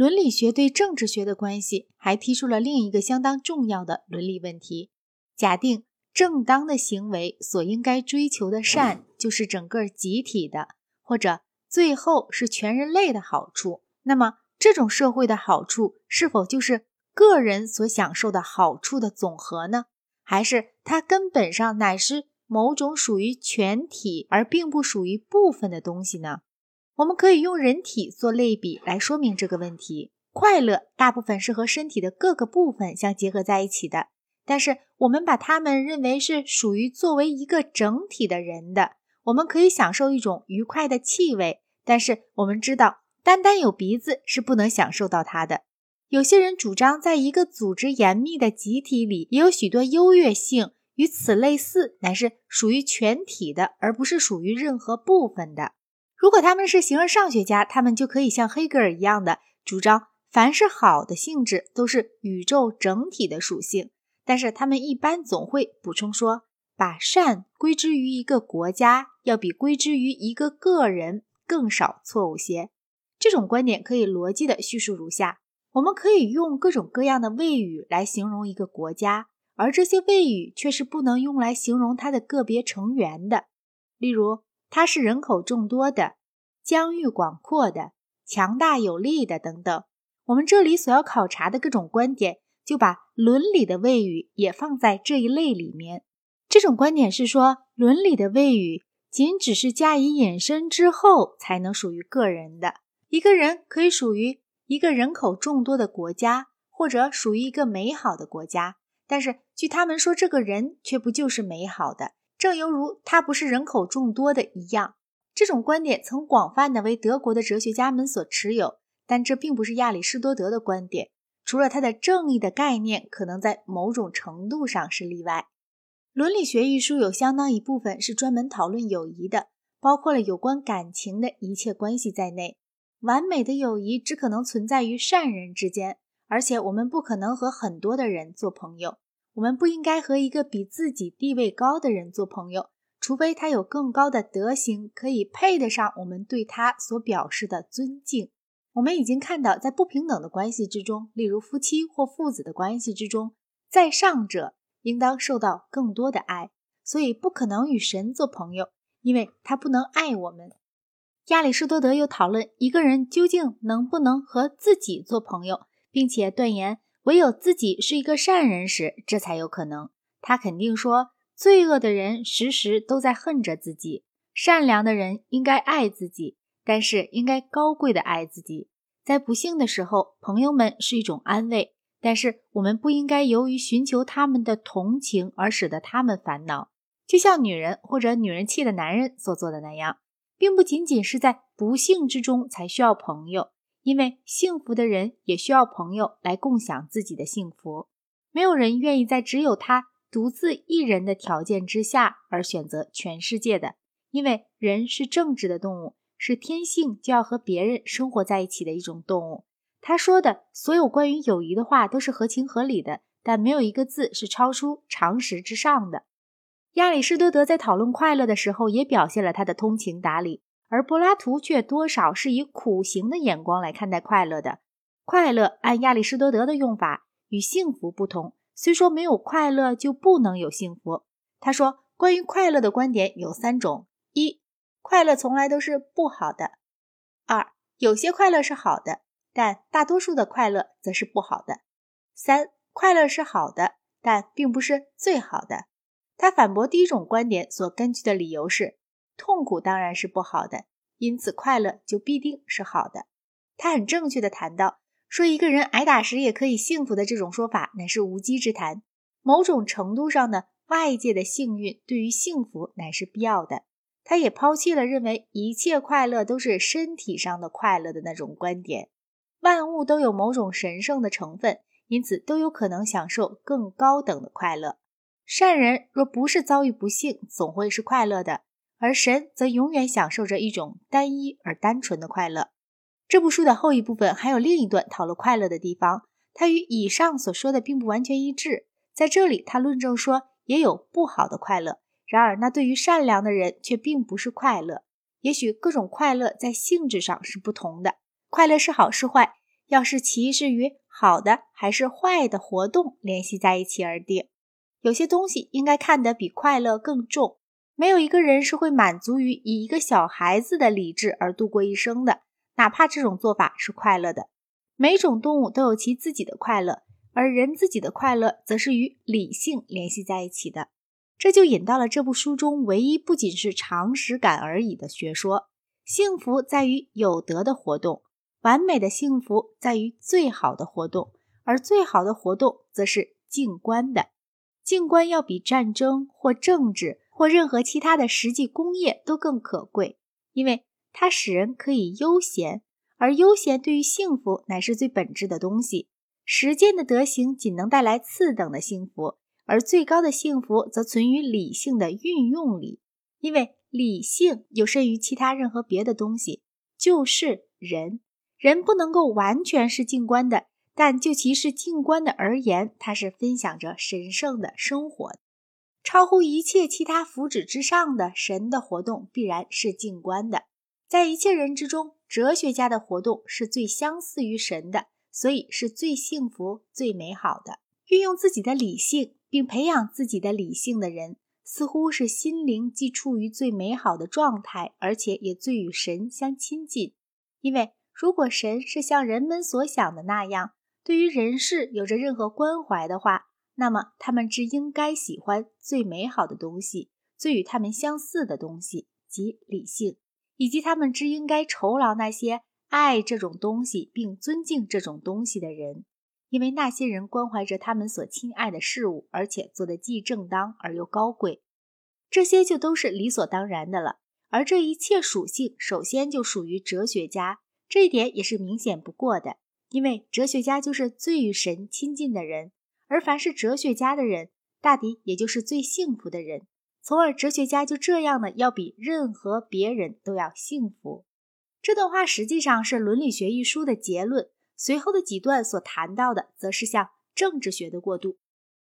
伦理学对政治学的关系还提出了另一个相当重要的伦理问题：假定正当的行为所应该追求的善就是整个集体的，或者最后是全人类的好处，那么这种社会的好处是否就是个人所享受的好处的总和呢？还是它根本上乃是某种属于全体而并不属于部分的东西呢？我们可以用人体做类比来说明这个问题。快乐大部分是和身体的各个部分相结合在一起的，但是我们把它们认为是属于作为一个整体的人的。我们可以享受一种愉快的气味，但是我们知道，单单有鼻子是不能享受到它的。有些人主张，在一个组织严密的集体里，也有许多优越性，与此类似，乃是属于全体的，而不是属于任何部分的。如果他们是形而上学家，他们就可以像黑格尔一样的主张，凡是好的性质都是宇宙整体的属性。但是他们一般总会补充说，把善归之于一个国家，要比归之于一个个人更少错误些。这种观点可以逻辑的叙述如下：我们可以用各种各样的谓语来形容一个国家，而这些谓语却是不能用来形容它的个别成员的。例如。它是人口众多的、疆域广阔的、强大有力的等等。我们这里所要考察的各种观点，就把伦理的谓语也放在这一类里面。这种观点是说，伦理的谓语仅只是加以引申之后才能属于个人的。一个人可以属于一个人口众多的国家，或者属于一个美好的国家，但是据他们说，这个人却不就是美好的。正犹如他不是人口众多的一样，这种观点曾广泛的为德国的哲学家们所持有，但这并不是亚里士多德的观点。除了他的正义的概念可能在某种程度上是例外，《伦理学》一书有相当一部分是专门讨论友谊的，包括了有关感情的一切关系在内。完美的友谊只可能存在于善人之间，而且我们不可能和很多的人做朋友。我们不应该和一个比自己地位高的人做朋友，除非他有更高的德行，可以配得上我们对他所表示的尊敬。我们已经看到，在不平等的关系之中，例如夫妻或父子的关系之中，在上者应当受到更多的爱，所以不可能与神做朋友，因为他不能爱我们。亚里士多德又讨论一个人究竟能不能和自己做朋友，并且断言。唯有自己是一个善人时，这才有可能。他肯定说，罪恶的人时时都在恨着自己；善良的人应该爱自己，但是应该高贵的爱自己。在不幸的时候，朋友们是一种安慰，但是我们不应该由于寻求他们的同情而使得他们烦恼，就像女人或者女人气的男人所做的那样，并不仅仅是在不幸之中才需要朋友。因为幸福的人也需要朋友来共享自己的幸福。没有人愿意在只有他独自一人的条件之下而选择全世界的。因为人是正直的动物，是天性就要和别人生活在一起的一种动物。他说的所有关于友谊的话都是合情合理的，但没有一个字是超出常识之上的。亚里士多德在讨论快乐的时候，也表现了他的通情达理。而柏拉图却多少是以苦行的眼光来看待快乐的。快乐按亚里士多德的用法与幸福不同，虽说没有快乐就不能有幸福。他说，关于快乐的观点有三种：一，快乐从来都是不好的；二，有些快乐是好的，但大多数的快乐则是不好的；三，快乐是好的，但并不是最好的。他反驳第一种观点所根据的理由是。痛苦当然是不好的，因此快乐就必定是好的。他很正确的谈到，说一个人挨打时也可以幸福的这种说法乃是无稽之谈。某种程度上呢外界的幸运对于幸福乃是必要的。他也抛弃了认为一切快乐都是身体上的快乐的那种观点。万物都有某种神圣的成分，因此都有可能享受更高等的快乐。善人若不是遭遇不幸，总会是快乐的。而神则永远享受着一种单一而单纯的快乐。这部书的后一部分还有另一段讨论快乐的地方，它与以上所说的并不完全一致。在这里，他论证说也有不好的快乐，然而那对于善良的人却并不是快乐。也许各种快乐在性质上是不同的，快乐是好是坏，要是其是与好的还是坏的活动联系在一起而定。有些东西应该看得比快乐更重。没有一个人是会满足于以一个小孩子的理智而度过一生的，哪怕这种做法是快乐的。每种动物都有其自己的快乐，而人自己的快乐则是与理性联系在一起的。这就引到了这部书中唯一不仅是常识感而已的学说：幸福在于有德的活动，完美的幸福在于最好的活动，而最好的活动则是静观的。静观要比战争或政治或任何其他的实际工业都更可贵，因为它使人可以悠闲，而悠闲对于幸福乃是最本质的东西。实践的德行仅能带来次等的幸福。而最高的幸福则存于理性的运用里，因为理性有甚于其他任何别的东西，就是人。人不能够完全是静观的，但就其是静观的而言，它是分享着神圣的生活的，超乎一切其他福祉之上的神的活动必然是静观的。在一切人之中，哲学家的活动是最相似于神的，所以是最幸福、最美好的。运用自己的理性。并培养自己的理性的人，似乎是心灵既处于最美好的状态，而且也最与神相亲近。因为如果神是像人们所想的那样，对于人世有着任何关怀的话，那么他们只应该喜欢最美好的东西，最与他们相似的东西，即理性，以及他们只应该酬劳那些爱这种东西并尊敬这种东西的人。因为那些人关怀着他们所亲爱的事物，而且做的既正当而又高贵，这些就都是理所当然的了。而这一切属性，首先就属于哲学家，这一点也是明显不过的。因为哲学家就是最与神亲近的人，而凡是哲学家的人，大抵也就是最幸福的人。从而，哲学家就这样的要比任何别人都要幸福。这段话实际上是《伦理学》一书的结论。随后的几段所谈到的，则是向政治学的过渡。